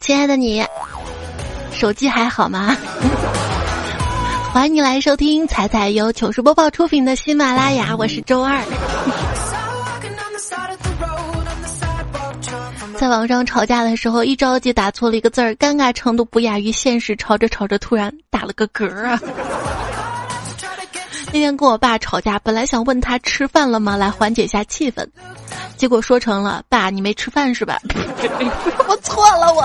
亲爱的你，手机还好吗？欢迎你来收听彩彩由糗事播报出品的喜马拉雅，我是周二。在网上吵架的时候，一着急打错了一个字儿，尴尬程度不亚于现实。吵着吵着，突然打了个嗝啊！那天跟我爸吵架，本来想问他吃饭了吗，来缓解一下气氛，结果说成了爸，你没吃饭是吧？我错了，我。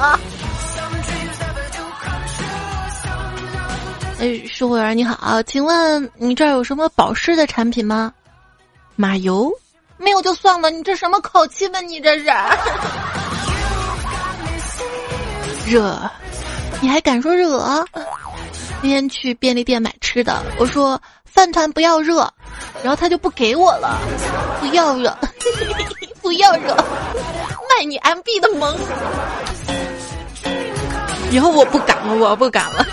哎，售货员你好，请问你这儿有什么保湿的产品吗？马油没有就算了，你这什么口气呢？你这是？热，你还敢说热？那天去便利店买吃的，我说饭团不要热，然后他就不给我了。不要热，不要热，卖你 MB 的萌。以后我不敢了，我不敢了。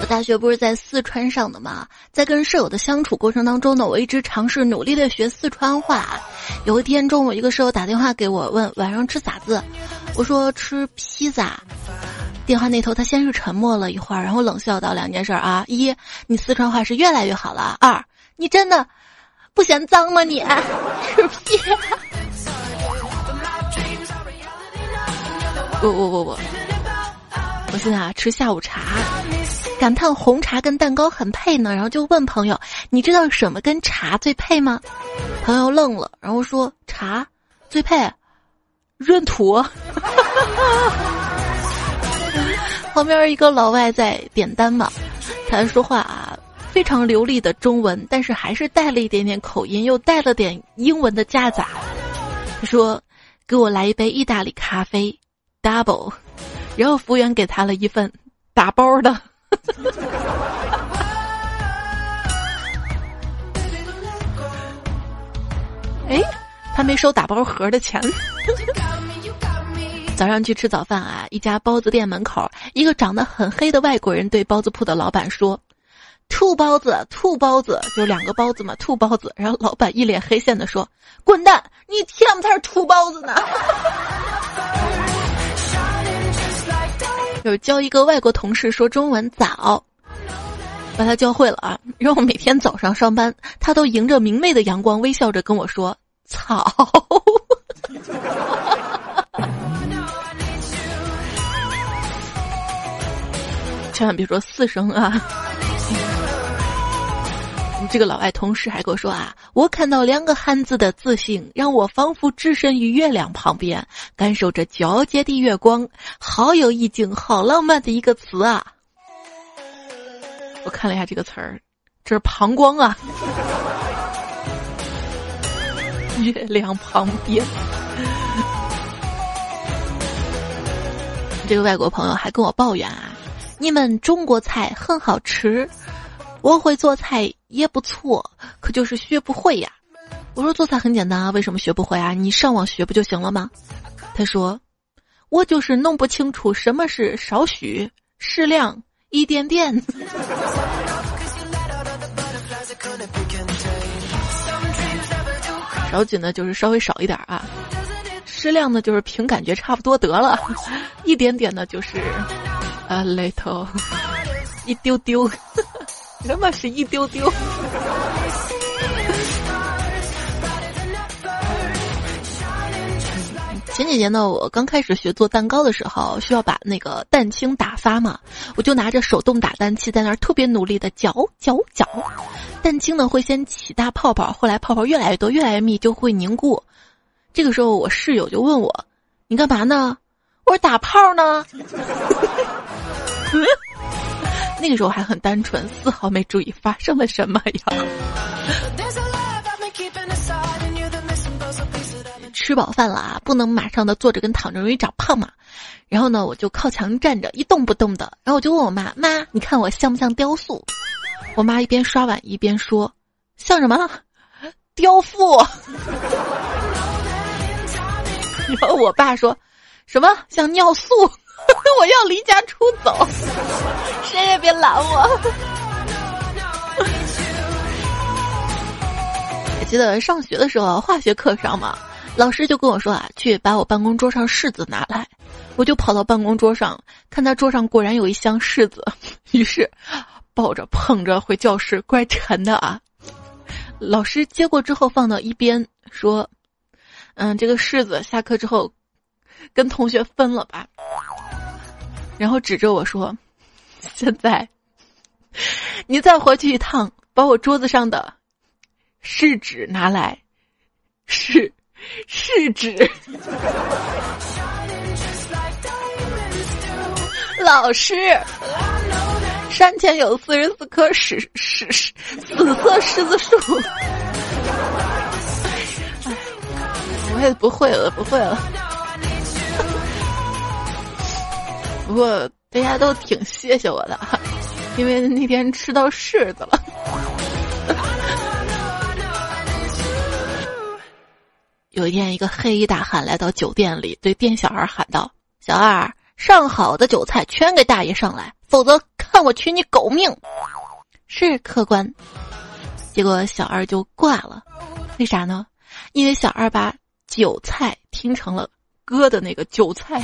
我大学不是在四川上的吗？在跟舍友的相处过程当中呢，我一直尝试努力的学四川话。有一天中午，一个舍友打电话给我，问晚上吃啥子。我说吃披萨，电话那头他先是沉默了一会儿，然后冷笑道：“两件事啊，一，你四川话是越来越好了；二，你真的不嫌脏吗？你 吃屁！”不不不不，我现在啊吃下午茶，感叹红茶跟蛋糕很配呢，然后就问朋友：“你知道什么跟茶最配吗？”朋友愣了，然后说：“茶最配。”闰土，旁边一个老外在点单嘛，他说话啊非常流利的中文，但是还是带了一点点口音，又带了点英文的夹杂。他说：“给我来一杯意大利咖啡，double。”然后服务员给他了一份打包的。哎。他没收打包盒的钱。早上去吃早饭啊，一家包子店门口，一个长得很黑的外国人对包子铺的老板说：“兔包子，兔包子，就两个包子嘛，兔包子。”然后老板一脸黑线的说：“滚蛋，你天不才是兔包子呢！”有教一个外国同事说中文早，把他教会了啊。然后每天早上上班，他都迎着明媚的阳光，微笑着跟我说。草，千万别说四声啊！这个老外同事还跟我说啊，我看到两个汉字的字形，让我仿佛置身于月亮旁边，感受着皎洁的月光，好有意境，好浪漫的一个词啊！我看了一下这个词儿，这是膀胱啊。月亮旁边，这个外国朋友还跟我抱怨啊：“你们中国菜很好吃，我会做菜也不错，可就是学不会呀。”我说：“做菜很简单啊，为什么学不会啊？你上网学不就行了吗？”他说：“我就是弄不清楚什么是少许、适量、一点点。”少紧呢，就是稍微少一点啊；适量的，就是凭感觉差不多得了；一点点的，就是啊，little，一丢丢，那么是一丢丢？前几年呢，我刚开始学做蛋糕的时候，需要把那个蛋清打发嘛，我就拿着手动打蛋器在那儿特别努力的搅搅搅，蛋清呢会先起大泡泡，后来泡泡越来越多，越来越密，就会凝固。这个时候我室友就问我：“你干嘛呢？”我：“打炮呢。”那个时候还很单纯，丝毫没注意发生了什么呀。吃饱饭了啊，不能马上的坐着跟躺着容易长胖嘛。然后呢，我就靠墙站着一动不动的。然后我就问我妈：“妈，你看我像不像雕塑？”我妈一边刷碗一边说：“像什么？雕塑。”然后我爸说：“什么像尿素？我要离家出走，谁也别拦我。”还记得上学的时候，化学课上嘛。老师就跟我说啊，去把我办公桌上柿子拿来。我就跑到办公桌上，看他桌上果然有一箱柿子，于是抱着捧着回教室，怪沉的啊。老师接过之后放到一边，说：“嗯，这个柿子下课之后跟同学分了吧。”然后指着我说：“现在你再回去一趟，把我桌子上的试纸拿来，试试纸。”老师，山前有四十四棵石石石紫色柿子树。哎，我也不会了，不会了。不过大家都挺谢谢我的，因为那天吃到柿子了。有一天，一个黑衣大汉来到酒店里，对店小二喊道：“小二。”上好的韭菜全给大爷上来，否则看我取你狗命！是客官。结果小二就挂了，为啥呢？因为小二把韭菜听成了割的那个韭菜。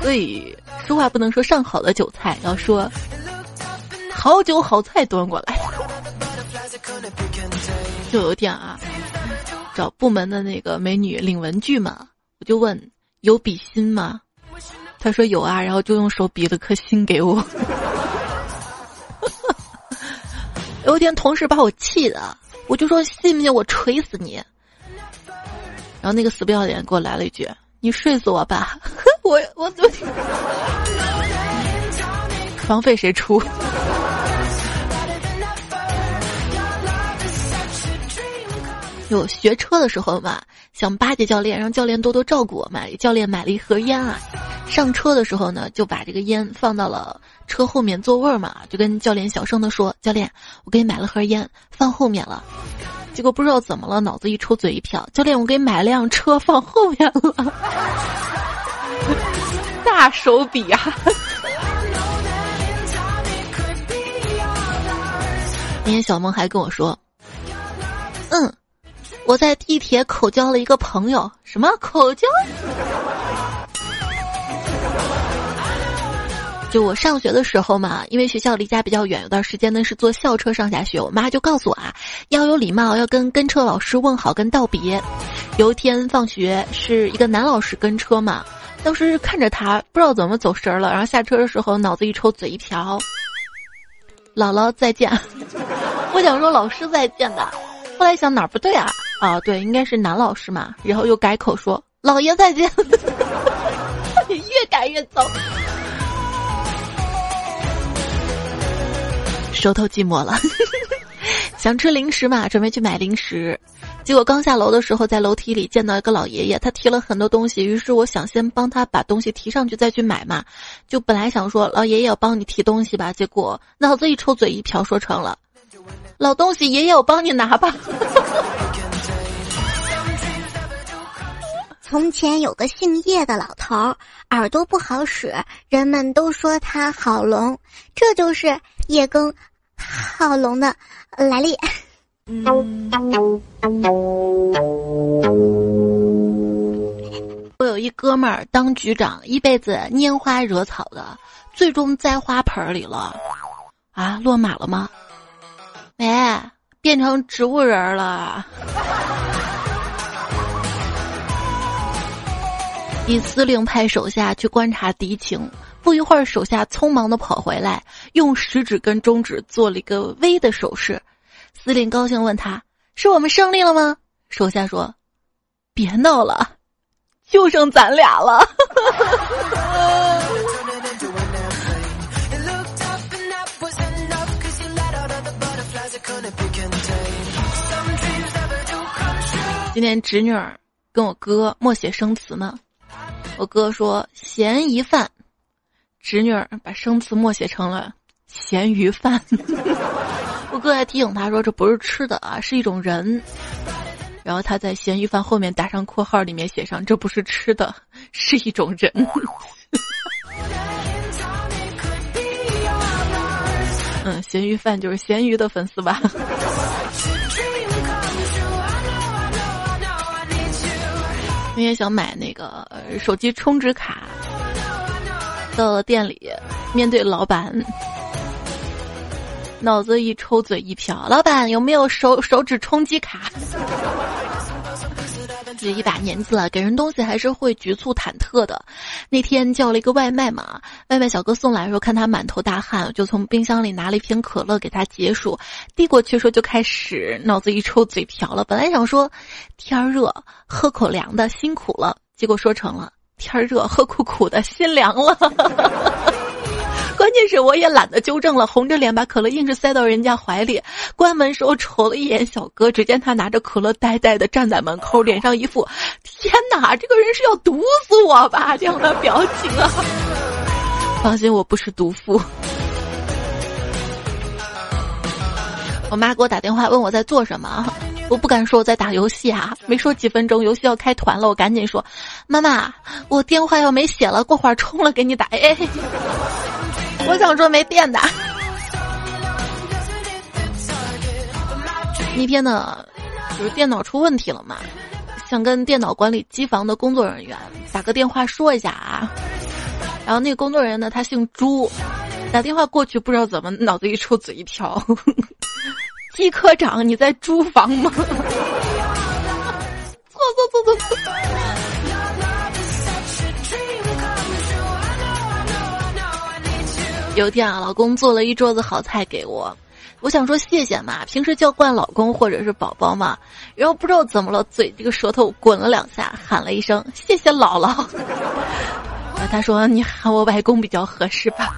所以说话不能说上好的韭菜，要说好酒好菜端过来。就有点啊。找部门的那个美女领文具嘛，我就问有比心吗？他说有啊，然后就用手比了颗心给我。有一天同事把我气的，我就说信不信我锤死你？然后那个死不要脸给我来了一句：“你睡死我吧！” 我我我，房费谁出？有学车的时候嘛，想巴结教练，让教练多多照顾我嘛。教练买了一盒烟啊，上车的时候呢，就把这个烟放到了车后面座位嘛，就跟教练小声的说：“教练，我给你买了盒烟，放后面了。”结果不知道怎么了，脑子一抽嘴一瓢，教练，我给买了辆车放后面了，大手笔啊！今天小萌还跟我说：“嗯。”我在地铁口交了一个朋友，什么口交？就我上学的时候嘛，因为学校离家比较远，有段时间呢是坐校车上下学。我妈就告诉我啊，要有礼貌，要跟跟车老师问好跟道别。有一天放学是一个男老师跟车嘛，当时看着他不知道怎么走神了，然后下车的时候脑子一抽嘴一瓢，姥姥再见。我想说老师再见的，后来想哪儿不对啊？啊，对，应该是男老师嘛，然后又改口说“老爷再见”，越改越糟，手头寂寞了，想吃零食嘛，准备去买零食，结果刚下楼的时候，在楼梯里见到一个老爷爷，他提了很多东西，于是我想先帮他把东西提上去再去买嘛，就本来想说老爷爷我帮你提东西吧，结果脑子一抽嘴一瓢说成了，老东西爷爷我帮你拿吧。从前有个姓叶的老头儿，耳朵不好使，人们都说他好聋，这就是叶更好龙的来历。我有一哥们儿当局长，一辈子拈花惹草的，最终栽花盆里了。啊，落马了吗？没，变成植物人了。一司令派手下去观察敌情，不一会儿，手下匆忙的跑回来，用食指跟中指做了一个 V 的手势。司令高兴问他：“是我们胜利了吗？”手下说：“别闹了，就剩咱俩了。今天侄女儿跟我哥默写生词呢。我哥说咸鱼饭，侄女儿把生词默写成了咸鱼饭。我哥还提醒他说这不是吃的啊，是一种人。然后他在咸鱼饭后面打上括号，里面写上这不是吃的，是一种人。嗯，咸鱼饭就是咸鱼的粉丝吧。天想买那个手机充值卡，到了店里，面对老板，脑子一抽，嘴一瓢，老板有没有手手指充机卡？一把年纪了，给人东西还是会局促忐忑的。那天叫了一个外卖嘛，外卖小哥送来的时候，看他满头大汗，就从冰箱里拿了一瓶可乐给他解暑，递过去时候就开始脑子一抽，嘴瓢了。本来想说天热喝口凉的，辛苦了，结果说成了天热喝苦苦的，心凉了。关键是我也懒得纠正了，红着脸把可乐硬是塞到人家怀里。关门时候瞅了一眼小哥，只见他拿着可乐呆呆的站在门口，脸上一副“天哪，这个人是要毒死我吧”这样的表情啊！放心，我不是毒妇。我妈给我打电话问我在做什么，我不敢说我在打游戏啊。没说几分钟，游戏要开团了，我赶紧说：“妈妈，我电话要没血了，过会儿充了给你打。”哎。我想说没电的。那天呢，就是电脑出问题了嘛，想跟电脑管理机房的工作人员打个电话说一下啊。然后那个工作人员呢，他姓朱，打电话过去不知道怎么脑子一抽嘴一瓢，季科长你在租房吗？错错错错错。有一天啊，老公做了一桌子好菜给我，我想说谢谢嘛，平时叫惯老公或者是宝宝嘛，然后不知道怎么了，嘴这个舌头滚了两下，喊了一声谢谢姥姥。他说你喊我外公比较合适吧。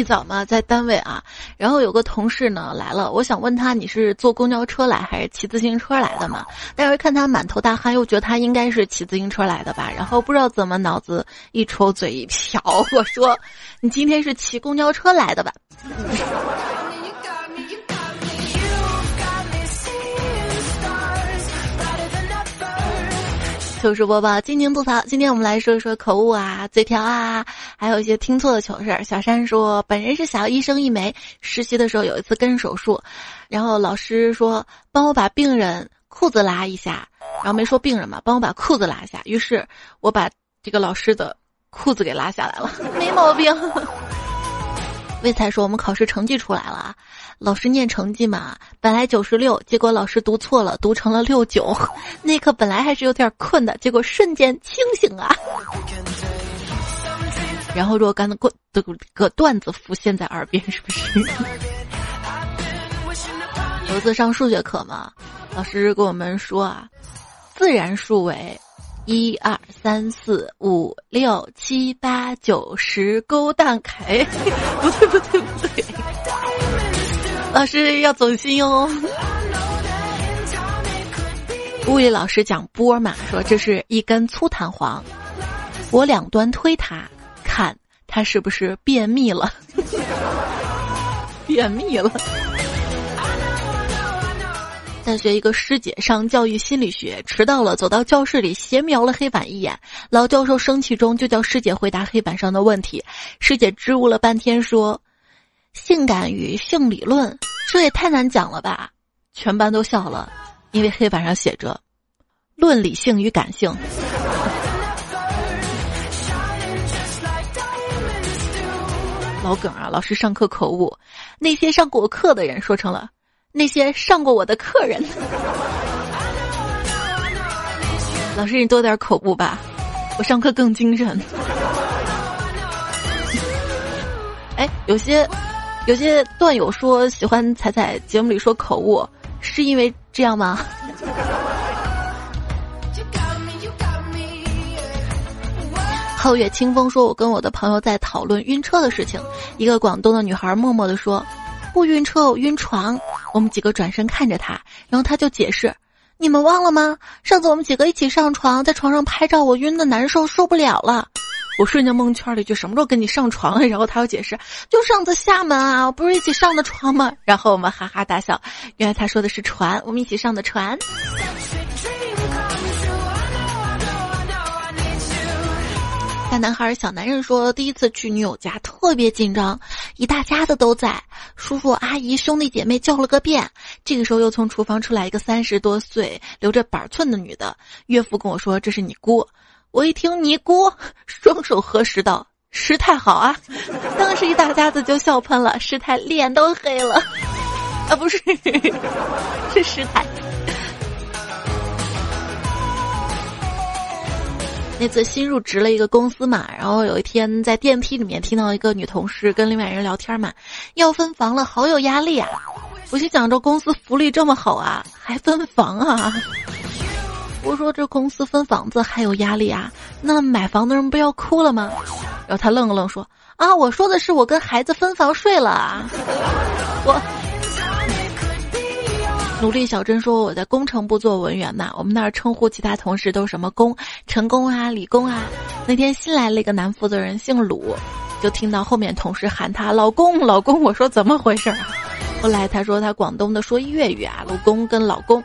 一早嘛，在单位啊，然后有个同事呢来了，我想问他你是坐公交车来还是骑自行车来的嘛？但是看他满头大汗，又觉得他应该是骑自行车来的吧。然后不知道怎么脑子一抽，嘴一瓢，我说你今天是骑公交车来的吧？糗事播报，今年吐槽。今天我们来说一说口误啊、嘴瓢啊，还有一些听错的糗事儿。小山说，本人是小医生一枚，实习的时候有一次跟手术，然后老师说帮我把病人裤子拉一下，然后没说病人嘛，帮我把裤子拉一下。于是我把这个老师的裤子给拉下来了，没毛病。魏才说我们考试成绩出来了。老师念成绩嘛，本来九十六，结果老师读错了，读成了六九。那刻本来还是有点困的，结果瞬间清醒啊。然后若干的过的个段子浮现在耳边，是不是？有一次上数学课嘛，老师跟我们说啊，自然数为一二三四五六七八九十，勾蛋凯，不对不对不对。老师要走心哟。物理老师讲波嘛，说这是一根粗弹簧，我两端推它，看它是不是便秘了？便秘了。大学一个师姐上教育心理学，迟到了，走到教室里斜瞄了黑板一眼，老教授生气中就叫师姐回答黑板上的问题，师姐支吾了半天说。性感与性理论，这也太难讲了吧！全班都笑了，因为黑板上写着“论理性与感性”。老梗啊！老师上课口误，那些上过课的人说成了那些上过我的客人。老师，你多点口误吧，我上课更精神。哎，有些。有些段友说喜欢彩彩节目里说口误，是因为这样吗？皓月清风说：“我跟我的朋友在讨论晕车的事情，一个广东的女孩默默的说，不晕车，我晕床。我们几个转身看着他，然后他就解释：你们忘了吗？上次我们几个一起上床，在床上拍照，我晕的难受，受不了了。”我瞬间蒙圈了，就什么时候跟你上床了？然后他又解释，就上次厦门啊，不是一起上的床吗？然后我们哈哈大笑，原来他说的是船，我们一起上的船。大男孩、小男人说，第一次去女友家特别紧张，一大家子都在，叔叔、阿姨、兄弟姐妹叫了个遍，这个时候又从厨房出来一个三十多岁、留着板寸的女的，岳父跟我说：“这是你姑。”我一听尼姑，双手合十道：“师太好啊！”当时一大家子就笑喷了，师太脸都黑了。啊，不是，是师太。那次新入职了一个公司嘛，然后有一天在电梯里面听到一个女同事跟另外人聊天嘛，要分房了，好有压力啊！我心想着公司福利这么好啊，还分房啊？我说这公司分房子还有压力啊？那买房的人不要哭了吗？然后他愣了愣说：“啊，我说的是我跟孩子分房睡了啊。”我。努力小珍说：“我在工程部做文员嘛，我们那儿称呼其他同事都是什么工、成功啊、理工啊。那天新来了一个男负责人，姓鲁，就听到后面同事喊他老公老公。我说怎么回事啊？后来他说他广东的说粤语啊，老公跟老公，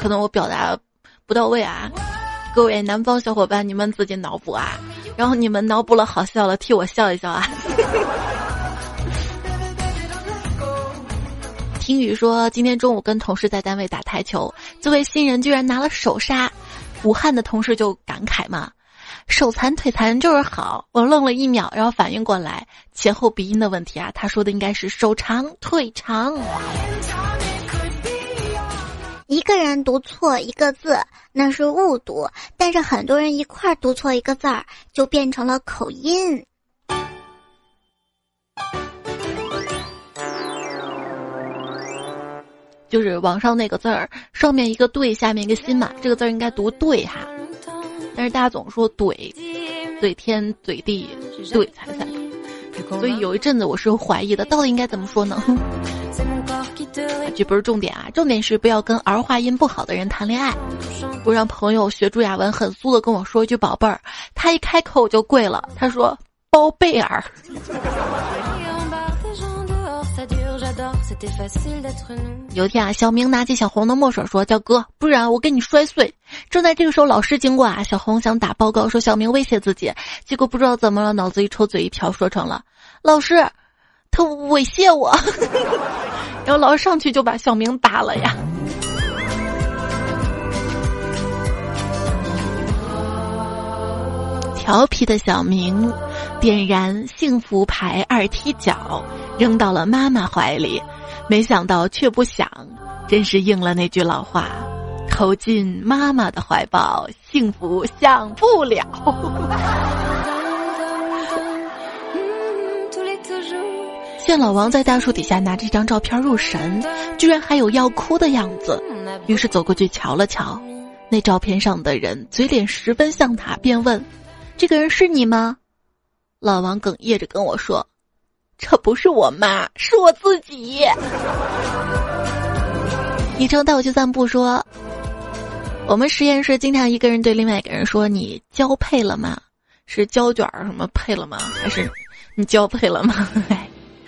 可能我表达不到位啊。各位南方小伙伴，你们自己脑补啊，然后你们脑补了好笑了，替我笑一笑啊。”听雨说，今天中午跟同事在单位打台球，这位新人居然拿了首杀，武汉的同事就感慨嘛：“手残腿残就是好。”我愣了一秒，然后反应过来前后鼻音的问题啊，他说的应该是手长腿长。一个人读错一个字那是误读，但是很多人一块儿读错一个字儿就变成了口音。就是网上那个字儿，上面一个对，下面一个心嘛，这个字儿应该读对哈。但是大家总说怼，怼天怼地怼财财，所以有一阵子我是怀疑的，到底应该怎么说呢？这不是重点啊，重点是不要跟儿化音不好的人谈恋爱。我让朋友学朱亚文很酥的跟我说一句“宝贝儿”，他一开口我就跪了，他说“包贝尔”。有一天啊，小明拿起小红的墨水说：“叫哥，不然我给你摔碎。”正在这个时候，老师经过啊，小红想打报告，说小明威胁自己，结果不知道怎么了，脑子一抽，嘴一瓢，说成了：“老师，他猥亵我。”然后老师上去就把小明打了呀。调皮的小明点燃幸福牌二踢脚，扔到了妈妈怀里，没想到却不响，真是应了那句老话：投进妈妈的怀抱，幸福享不了。见老王在大树底下拿着一张照片入神，居然还有要哭的样子，于是走过去瞧了瞧，那照片上的人嘴脸十分像他，便问。这个人是你吗？老王哽咽着跟我说：“这不是我妈，是我自己。”昵称带我去散步说：“我们实验室经常一个人对另外一个人说：‘你交配了吗？是胶卷儿什么配了吗？还是你交配了吗？’”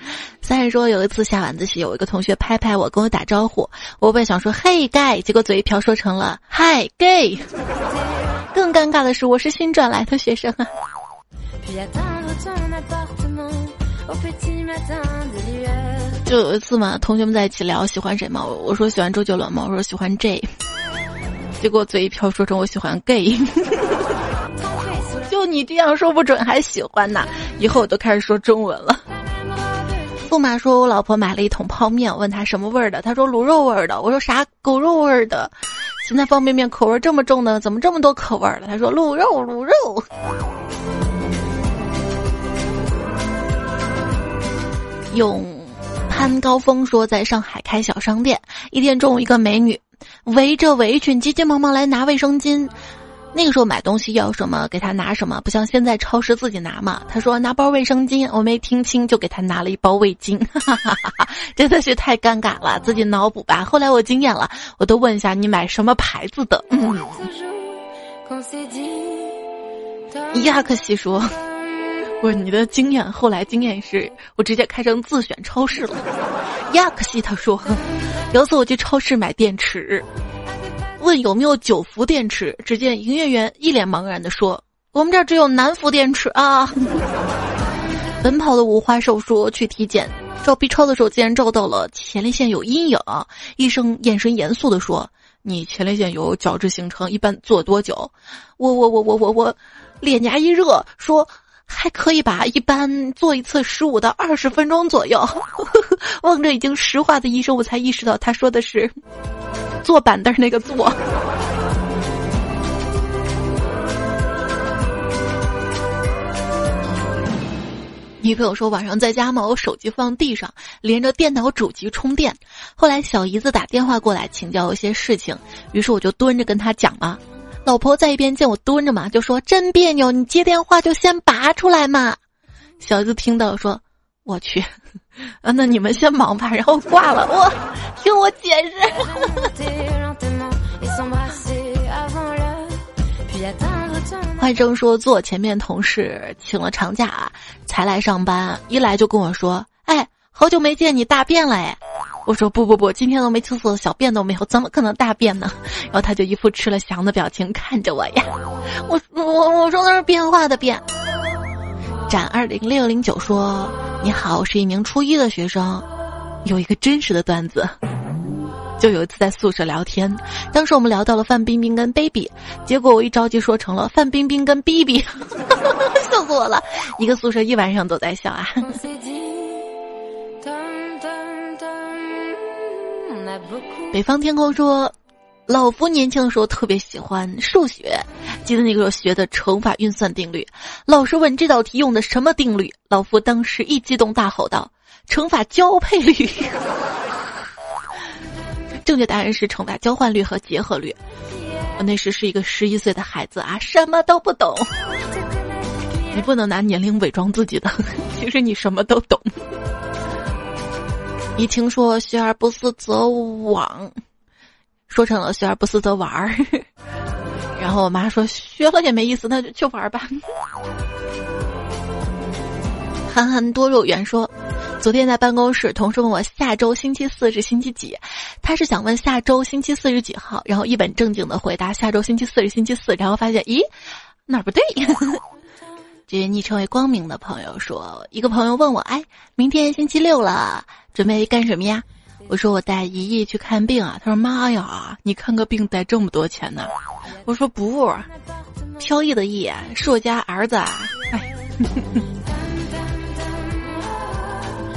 三人说有一次下晚自习，有一个同学拍拍我，跟我打招呼，我本想说“嘿盖结果嘴一瓢说成了“嗨，gay”。更尴尬的是，我是新转来的学生啊。就有一次嘛，同学们在一起聊喜欢谁嘛，我我说喜欢周杰伦嘛，我说喜欢 J，结果嘴一瓢说成我喜欢 gay。就你这样说不准还喜欢呢，以后我都开始说中文了。驸马说，我老婆买了一桶泡面，问他什么味儿的，他说卤肉味儿的，我说啥狗肉味儿的。现在方便面口味这么重的？怎么这么多口味了？他说卤肉卤肉。用潘高峰说，在上海开小商店，一天中午，一个美女围着围裙，急急忙忙来拿卫生巾。那个时候买东西要什么给他拿什么，不像现在超市自己拿嘛。他说拿包卫生巾，我没听清，就给他拿了一包味巾，真的是太尴尬了，自己脑补吧。后来我经验了，我都问一下你买什么牌子的。亚克西说：“不是你的经验，后来经验是我直接开成自选超市了。”亚克西他说：“有次我去超市买电池。”问有没有九伏电池？只见营业员一脸茫然的说：“我们这儿只有南孚电池啊。”奔跑的五花兽说：“去体检，照 B 超的时候竟然照到了前列腺有阴影，医生眼神严肃地说：“你前列腺有角质形成，一般做多久？”我我我我我我，脸颊一热说。还可以吧，一般做一次十五到二十分钟左右。望着已经石化的医生，我才意识到他说的是坐板凳那个坐。女朋友说晚上在家嘛，我手机放地上，连着电脑主机充电。后来小姨子打电话过来请教一些事情，于是我就蹲着跟她讲嘛。老婆在一边见我蹲着嘛，就说真别扭，你接电话就先拔出来嘛。小姨子听到说，我去，啊，那你们先忙吧，然后挂了。我听我解释。坏生说，坐前面同事请了长假才来上班，一来就跟我说，哎，好久没见你大便了哎。我说不不不，今天都没厕所，小便都没有，怎么可能大便呢？然后他就一副吃了翔的表情看着我呀。我我我说的是变化的变。展二零六零九说：“你好，我是一名初一的学生，有一个真实的段子。就有一次在宿舍聊天，当时我们聊到了范冰冰跟 baby，结果我一着急说成了范冰冰跟 bb，笑死我了。一个宿舍一晚上都在笑啊。”北方天空说：“老夫年轻的时候特别喜欢数学，记得那个时候学的乘法运算定律。老师问这道题用的什么定律，老夫当时一激动大吼道：‘乘法交配率！’正确答案是乘法交换率和结合率。我那时是一个十一岁的孩子啊，什么都不懂。你不能拿年龄伪装自己的，其实你什么都懂。”一听说学而不思则罔，说成了学而不思则玩儿。然后我妈说学了也没意思，那就去玩儿吧。憨憨多肉圆说，昨天在办公室，同事问我下周星期四是星期几，他是想问下周星期四是几号，然后一本正经的回答下周星期四是星期四，然后发现咦哪儿不对。这位昵称为光明的朋友说，一个朋友问我，哎，明天星期六了。准备干什么呀？我说我带姨姨去看病啊。他说妈呀，你看个病带这么多钱呢？我说不，飘逸的逸是我家儿子。哎，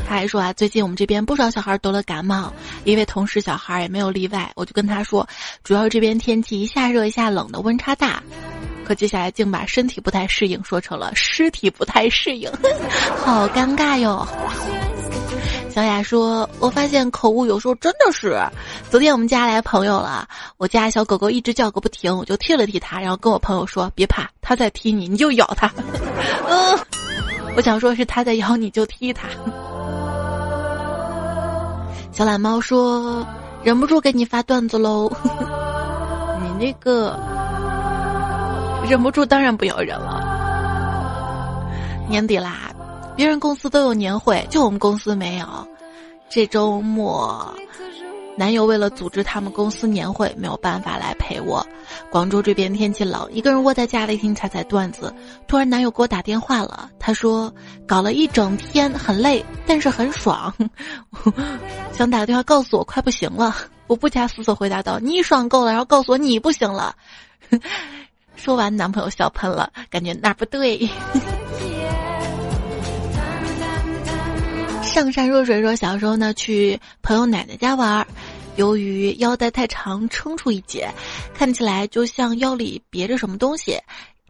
他还说啊，最近我们这边不少小孩得了感冒，一位同事小孩也没有例外。我就跟他说，主要这边天气一下热一下冷的，温差大。可接下来竟把身体不太适应说成了尸体不太适应，好尴尬哟。小雅说：“我发现口误有时候真的是。昨天我们家来朋友了，我家小狗狗一直叫个不停，我就踢了踢它，然后跟我朋友说：别怕，它在踢你，你就咬它。嗯，我想说是它在咬你，就踢它。小懒猫说：忍不住给你发段子喽。你那个忍不住，当然不要忍了。年底啦。”别人公司都有年会，就我们公司没有。这周末，男友为了组织他们公司年会，没有办法来陪我。广州这边天气冷，一个人窝在家里听彩彩段子。突然男友给我打电话了，他说搞了一整天很累，但是很爽，想打个电话告诉我快不行了。我不加思索回答道：“你爽够了，然后告诉我你不行了。”说完，男朋友笑喷了，感觉哪不对。上善若水说，小时候呢去朋友奶奶家玩，由于腰带太长，撑出一截，看起来就像腰里别着什么东西。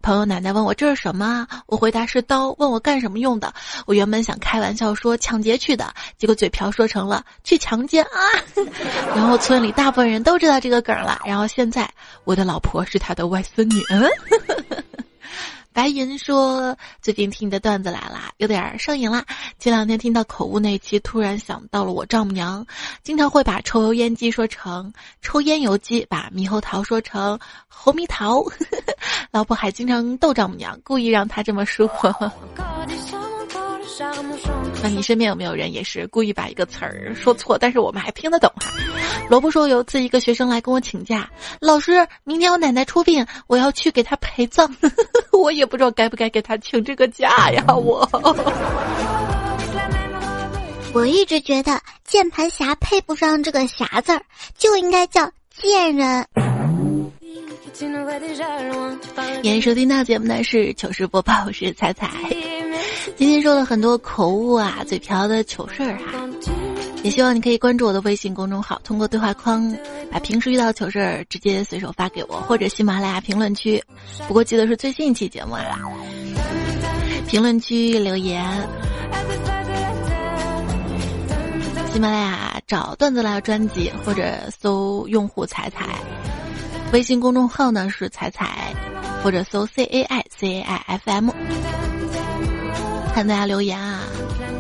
朋友奶奶问我这是什么，我回答是刀，问我干什么用的。我原本想开玩笑说抢劫去的，结果嘴瓢说成了去强奸啊。然后村里大部分人都知道这个梗了。然后现在我的老婆是他的外孙女。嗯 白云说：“最近听你的段子来了，有点上瘾了。前两天听到口误那期，突然想到了我丈母娘，经常会把抽油烟机说成抽烟油机，把猕猴桃说成猴猕桃。老婆还经常逗丈母娘，故意让她这么说。”那你身边有没有人也是故意把一个词儿说错，但是我们还听得懂哈？萝卜说有次一个学生来跟我请假，老师，明天我奶奶出殡，我要去给她陪葬，我也不知道该不该给她请这个假呀，我。我一直觉得键盘侠配不上这个“侠”字儿，就应该叫贱人。欢迎收听到节目的是糗事播报，我是彩彩。今天说了很多口误啊、嘴瓢的糗事儿哈，也希望你可以关注我的微信公众号，通过对话框把平时遇到糗事儿直接随手发给我，或者喜马拉雅评论区。不过记得是最新一期节目啊，评论区留言。喜马拉雅找段子来专辑，或者搜用户彩彩。微信公众号呢是彩彩，或者搜 C A I C A I F M。看大家留言啊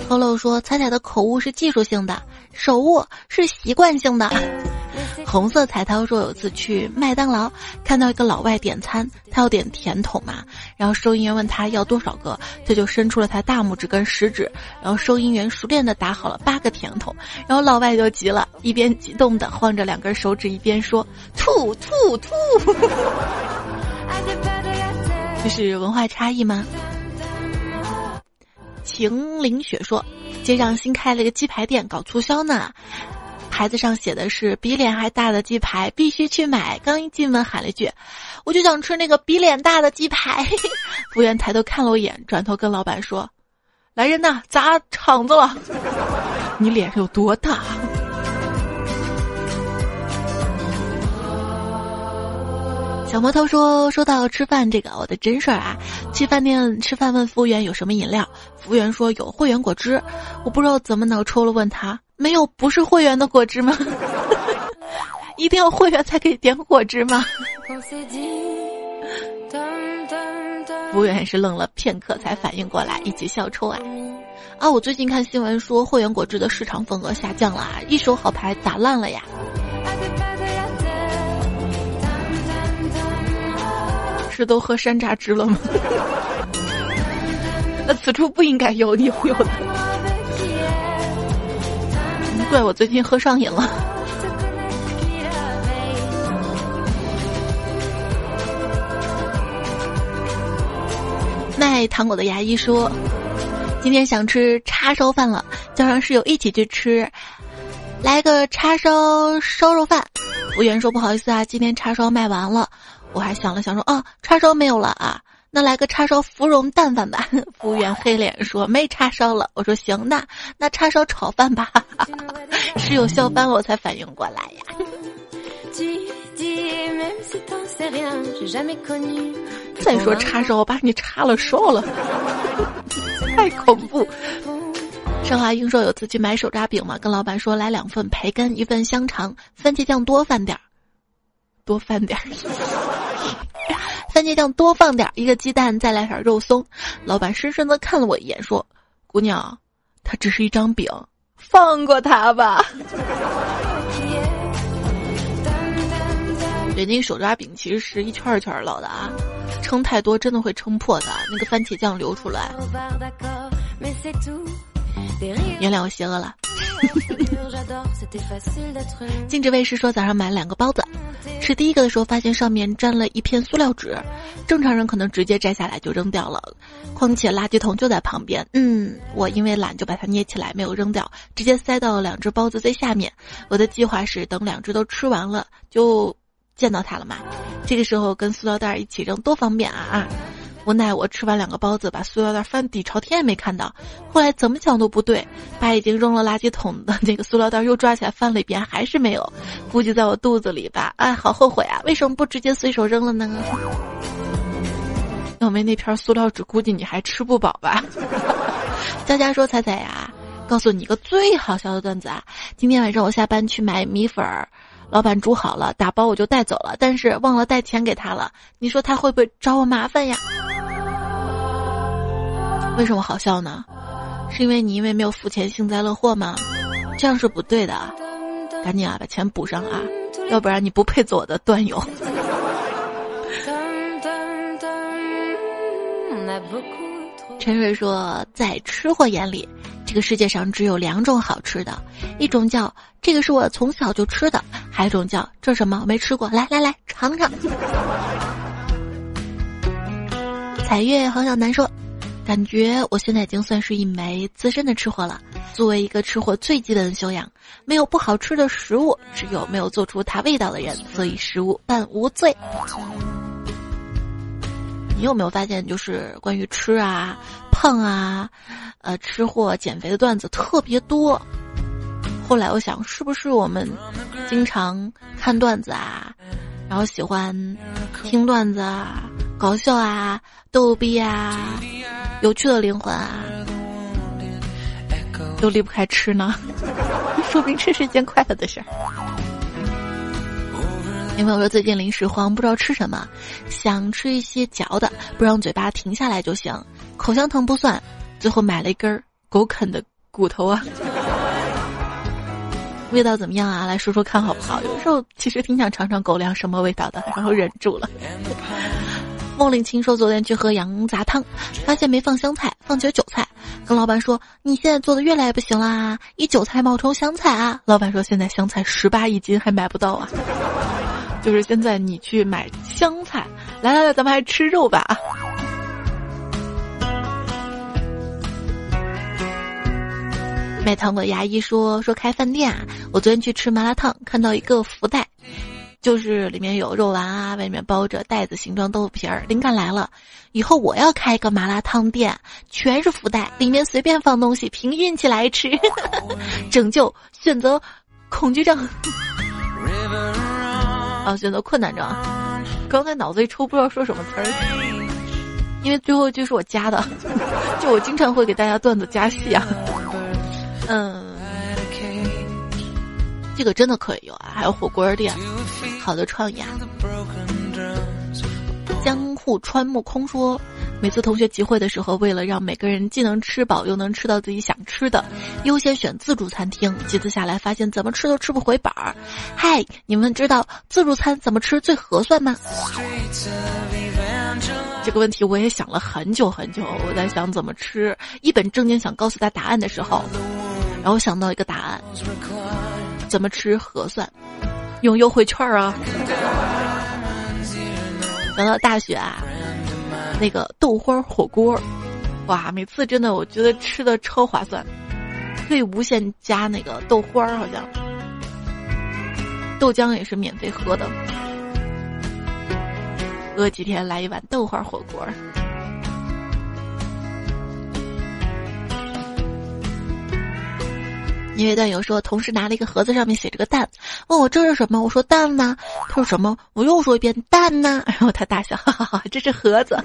，Hello 说彩彩的口误是技术性的，手误是习惯性的。红色彩涛说有次去麦当劳看到一个老外点餐，他要点甜筒嘛，然后收银员问他要多少个，他就伸出了他大拇指跟食指，然后收银员熟练的打好了八个甜筒，然后老外就急了，一边激动的晃着两根手指，一边说吐吐吐。这是文化差异吗？晴凌雪说，街上新开了一个鸡排店，搞促销呢。牌子上写的是比脸还大的鸡排，必须去买。刚一进门喊了一句：“我就想吃那个比脸大的鸡排。”服务员抬头看了我一眼，转头跟老板说：“来人呐，砸场子了！你脸上有多大？”小魔头说：“说到吃饭这个，我的真事儿啊，去饭店吃饭问服务员有什么饮料，服务员说有会员果汁，我不知道怎么脑抽了，问他。”没有不是会员的果汁吗？一定要会员才可以点果汁吗？服务员也是愣了片刻才反应过来，一起笑出来。啊，我最近看新闻说会员果汁的市场份额下降了，一手好牌打烂了呀。是都喝山楂汁了吗？那此处不应该有你忽悠的。怪我最近喝上瘾了。卖糖果的牙医说：“今天想吃叉烧饭了，叫上室友一起去吃，来个叉烧烧肉饭。”服务员说：“不好意思啊，今天叉烧卖完了。”我还想了想说：“啊，叉烧没有了啊。”那来个叉烧芙蓉蛋饭吧。服务员黑脸说没叉烧了。我说行，那那叉烧炒饭吧。室友笑翻了，我才反应过来呀。再说叉烧，我把你叉了烧了，太恐怖。上华英说有次去买手抓饼嘛，跟老板说来两份培根，一份香肠，番茄酱多放点儿，多放点儿。番茄酱多放点，一个鸡蛋，再来点肉松。老板深深的看了我一眼，说：“姑娘，它只是一张饼，放过他吧。”人家手抓饼其实是一圈一圈烙的啊，撑太多真的会撑破的，那个番茄酱流出来。原谅我邪恶了。禁止卫士说早上买了两个包子，吃第一个的时候发现上面沾了一片塑料纸，正常人可能直接摘下来就扔掉了，况且垃圾桶就在旁边。嗯，我因为懒就把它捏起来没有扔掉，直接塞到了两只包子最下面。我的计划是等两只都吃完了就见到它了嘛，这个时候跟塑料袋一起扔多方便啊啊！无奈我吃完两个包子，把塑料袋翻底朝天也没看到。后来怎么想都不对，把已经扔了垃圾桶的那个塑料袋又抓起来翻了一遍，还是没有。估计在我肚子里吧。哎，好后悔啊！为什么不直接随手扔了呢？要没那片塑料纸，估计你还吃不饱吧。佳佳说：“彩彩呀，告诉你一个最好笑的段子啊！今天晚上我下班去买米粉儿。”老板煮好了，打包我就带走了，但是忘了带钱给他了。你说他会不会找我麻烦呀？为什么好笑呢？是因为你因为没有付钱幸灾乐祸吗？这样是不对的，赶紧啊把钱补上啊，要不然你不配做我的段友。陈瑞说，在吃货眼里。这个世界上只有两种好吃的，一种叫这个是我从小就吃的，还有一种叫这什么没吃过，来来来尝尝。彩月黄小楠说，感觉我现在已经算是一枚资深的吃货了。作为一个吃货，最基本的修养，没有不好吃的食物，只有没有做出它味道的人。所以食物伴无罪。你有没有发现，就是关于吃啊、胖啊、呃吃货减肥的段子特别多？后来我想，是不是我们经常看段子啊，然后喜欢听段子啊？搞笑啊，逗逼啊，有趣的灵魂啊，都离不开吃呢。说明这是一件快乐的事儿。有朋友说最近零食荒，不知道吃什么，想吃一些嚼的，不让嘴巴停下来就行。口香糖不算，最后买了一根狗啃的骨头啊。味道怎么样啊？来说说看好不好？有时候其实挺想尝尝狗粮什么味道的，然后忍住了。梦令清说：“昨天去喝羊杂汤，发现没放香菜，放起了韭菜。跟老板说：‘你现在做的越来越不行啦，以韭菜冒充香菜啊！’老板说：‘现在香菜十八一斤，还买不到啊。’就是现在你去买香菜，来来来，咱们还吃肉吧啊。”卖糖果牙医说：“说开饭店啊，我昨天去吃麻辣烫，看到一个福袋。”就是里面有肉丸啊，外面包着袋子形状豆腐皮儿。灵感来了，以后我要开一个麻辣烫店，全是福袋，里面随便放东西，凭运气来吃，拯救选择恐惧症。啊，选择困难症。刚才脑子一抽，不知道说什么词儿，因为最后就是我加的，就我经常会给大家段子加戏啊。嗯。这个真的可以有啊，还有火锅店，好的创意啊！江户川木空说，每次同学集会的时候，为了让每个人既能吃饱又能吃到自己想吃的，优先选自助餐厅。几次下来，发现怎么吃都吃不回本儿。嗨，你们知道自助餐怎么吃最合算吗？这个问题我也想了很久很久，我在想怎么吃，一本正经想告诉他答案的时候，然后想到一个答案。怎么吃合算？用优惠券啊！想到大学啊，那个豆花火锅，哇，每次真的我觉得吃的超划算，可以无限加那个豆花儿，好像豆浆也是免费喝的。饿几天来一碗豆花火锅。因为段友说，同事拿了一个盒子，上面写着个蛋，问我这是什么？我说蛋呢？他说什么？我又说一遍蛋呢？然后他大笑，哈哈哈，这是盒子，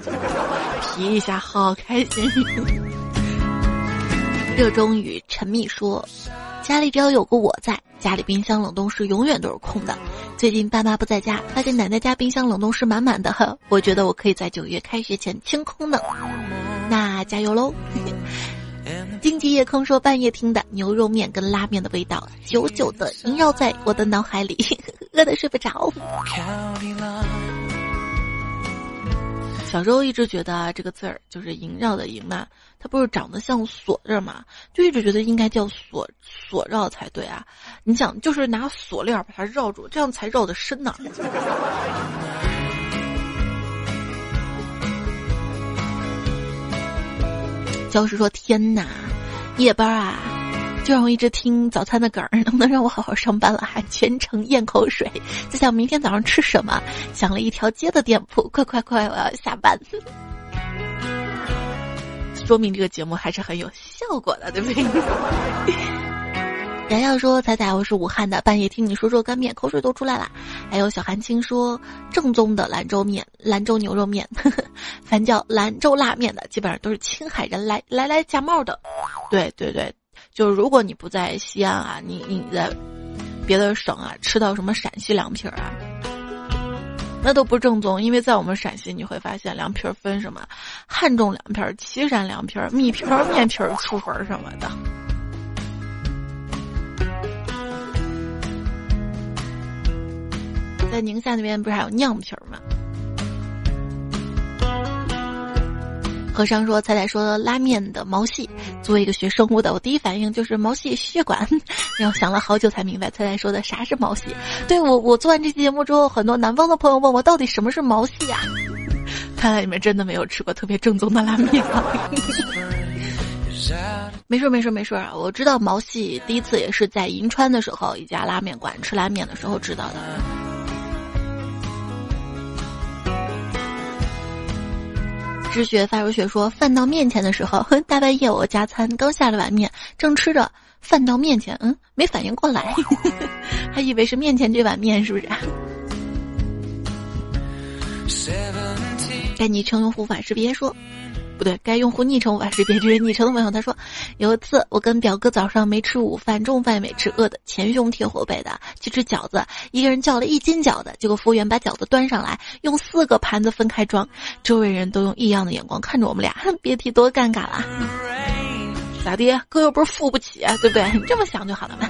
皮一下，好开心。热衷于陈密说，家里只要有个我在，家里冰箱冷冻室永远都是空的。最近爸妈不在家，发现奶奶家冰箱冷冻室满满的，我觉得我可以在九月开学前清空的，那加油喽！荆棘夜空说：“半夜听的牛肉面跟拉面的味道，久久的萦绕在我的脑海里，饿得睡不着。”小时候一直觉得这个字儿就是萦绕的萦嘛，它不是长得像锁着嘛，就一直觉得应该叫锁锁绕才对啊。你想，就是拿锁链把它绕住，这样才绕得深呢。教师说：“天哪，夜班啊，就让我一直听早餐的梗儿，能不能让我好好上班了？还全程咽口水，在想明天早上吃什么？想了一条街的店铺，快快快，我要下班。说明这个节目还是很有效果的，对不对？”瑶瑶说：“彩彩，我是武汉的，半夜听你说热干面，口水都出来了。”还有小韩青说：“正宗的兰州面，兰州牛肉面，呵呵凡叫兰州拉面的，基本上都是青海人来来来假冒的。”对对对，就是如果你不在西安啊，你你在别的省啊，吃到什么陕西凉皮儿啊，那都不正宗，因为在我们陕西，你会发现凉皮儿分什么汉中凉皮儿、岐山凉皮儿、米皮儿、面皮儿、粗粉儿什么的。在宁夏那边不是还有酿皮儿吗？和尚说：“彩彩说拉面的毛细，作为一个学生物的，我第一反应就是毛细血管。然后想了好久才明白，彩彩说的啥是毛细。对我，我做完这期节目之后，很多南方的朋友问我到底什么是毛细啊？看来你们真的没有吃过特别正宗的拉面。没事儿没事儿没事啊！我知道毛细第一次也是在银川的时候，一家拉面馆吃拉面的时候知道的。知学发如雪说，饭到面前的时候，大半夜我加餐刚下了碗面，正吃着，饭到面前，嗯，没反应过来，还以为是面前这碗面，是不是？该你称用护法识别说。不对，该用户昵称无法识别这位昵称的朋友，他说有一次我跟表哥早上没吃午饭，中午饭也没吃，饿的前胸贴后背的去吃饺子，一个人叫了一斤饺子，结果服务员把饺子端上来，用四个盘子分开装，周围人都用异样的眼光看着我们俩，别提多尴尬了。咋的？哥又不是付不起，啊，对不对？你这么想就好了嘛。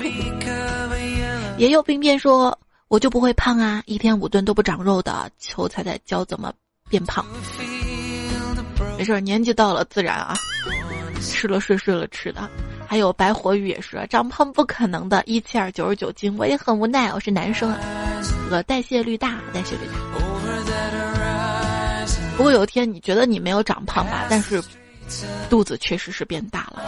也有兵变说，我就不会胖啊，一天五顿都不长肉的，求彩彩教怎么变胖。没事，年纪到了自然啊。吃了睡，睡了吃的，还有白活鱼也是长胖不可能的，一七二九十九斤，我也很无奈，我是男生啊，这个代谢率大，代谢率大。不过有一天你觉得你没有长胖吧，但是肚子确实是变大了。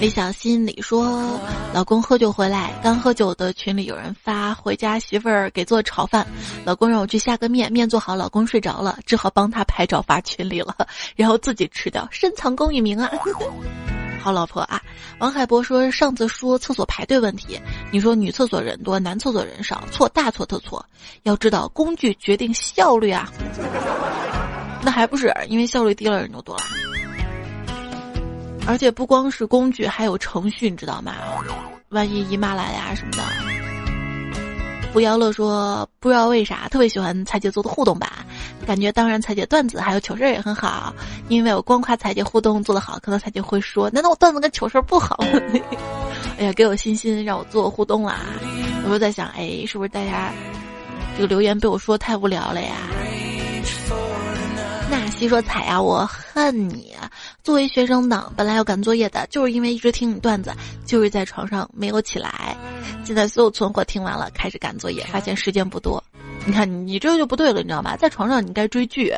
李小心里说：“老公喝酒回来，刚喝酒的群里有人发回家媳妇儿给做炒饭，老公让我去下个面，面做好，老公睡着了，只好帮他拍照发群里了，然后自己吃掉，深藏功与名啊！好老婆啊！”王海波说：“上次说厕所排队问题，你说女厕所人多，男厕所人少，错大错特错。要知道工具决定效率啊，那还不是因为效率低了人就多了。”而且不光是工具，还有程序，你知道吗？万一姨妈来呀什么的。不要乐说不知道为啥特别喜欢彩姐做的互动版，感觉当然彩姐段子还有糗事也很好。因为我光夸彩姐互动做得好，可能彩姐会说：难道我段子跟糗事不好？哎呀，给我信心让我做互动啦！我就在想，哎，是不是大家这个留言被我说太无聊了呀？纳西说：“彩呀，我恨你！作为学生党，本来要赶作业的，就是因为一直听你段子，就是在床上没有起来。现在所有存货听完了，开始赶作业，发现时间不多。你看，你这就不对了，你知道吗？在床上你该追剧。”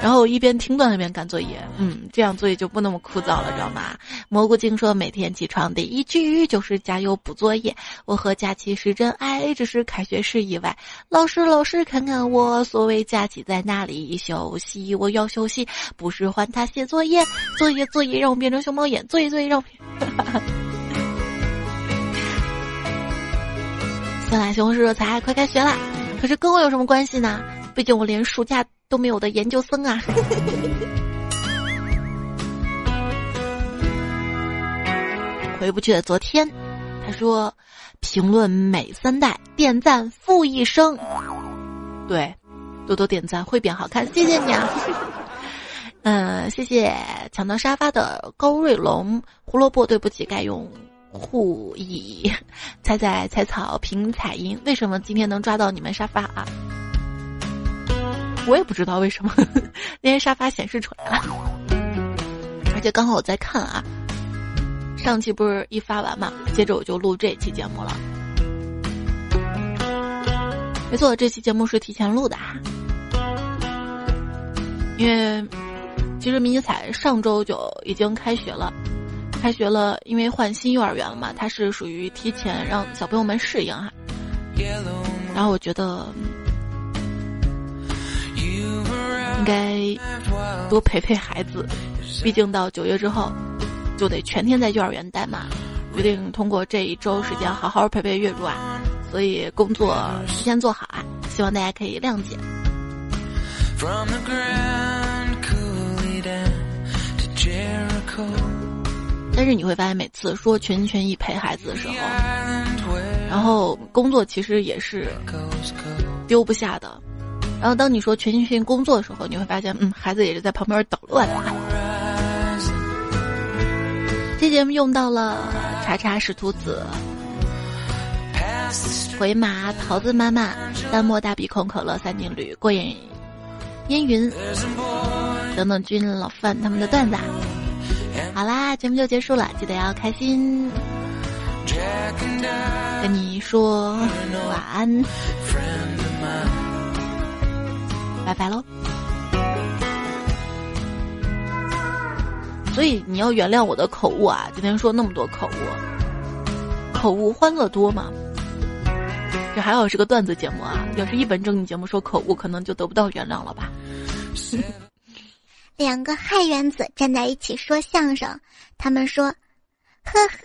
然后一边听段一边赶作业，嗯，这样作业就不那么枯燥了，知道吗？蘑菇精说每天起床第一句就是加油补作业。我和假期是真爱，只是开学是意外。老师老师看看我，所谓假期在哪里休息？我要休息，不是还他写作业，作业作业让我变成熊猫眼，作业作业让我。先来西红柿热菜，快开学啦！可是跟我有什么关系呢？毕竟我连暑假。都没有的研究生啊！回不去的昨天，他说：“评论每三代，点赞负一生。”对，多多点赞会变好看，谢谢你啊！嗯，谢谢抢到沙发的高瑞龙，胡萝卜对不起，该用护椅。猜猜采草凭彩音，为什么今天能抓到你们沙发啊？我也不知道为什么那些沙发显示出来了，而且刚好我在看啊，上期不是一发完嘛，接着我就录这期节目了。没错，这期节目是提前录的哈，因为其实迷你彩上周就已经开学了，开学了，因为换新幼儿园了嘛，它是属于提前让小朋友们适应哈，然后我觉得。应该多陪陪孩子，毕竟到九月之后就得全天在幼儿园待嘛。决定通过这一周时间好好陪陪月如啊，所以工作提前做好啊，希望大家可以谅解。但是你会发现，每次说全心全意陪孩子的时候，然后工作其实也是丢不下的。然后当你说全心全意工作的时候，你会发现，嗯，孩子也是在旁边捣乱。这节目用到了查查使徒子、回马桃子妈妈、淡漠大鼻孔可乐三金驴、过眼烟云等等君老范他们的段子。好啦，节目就结束了，记得要开心。跟你说晚安，拜拜喽。所以你要原谅我的口误啊！今天说那么多口误，口误欢乐多嘛。这还好是个段子节目啊，要是一本正经节目说口误，可能就得不到原谅了吧。两个害原子站在一起说相声，他们说：“呵呵。”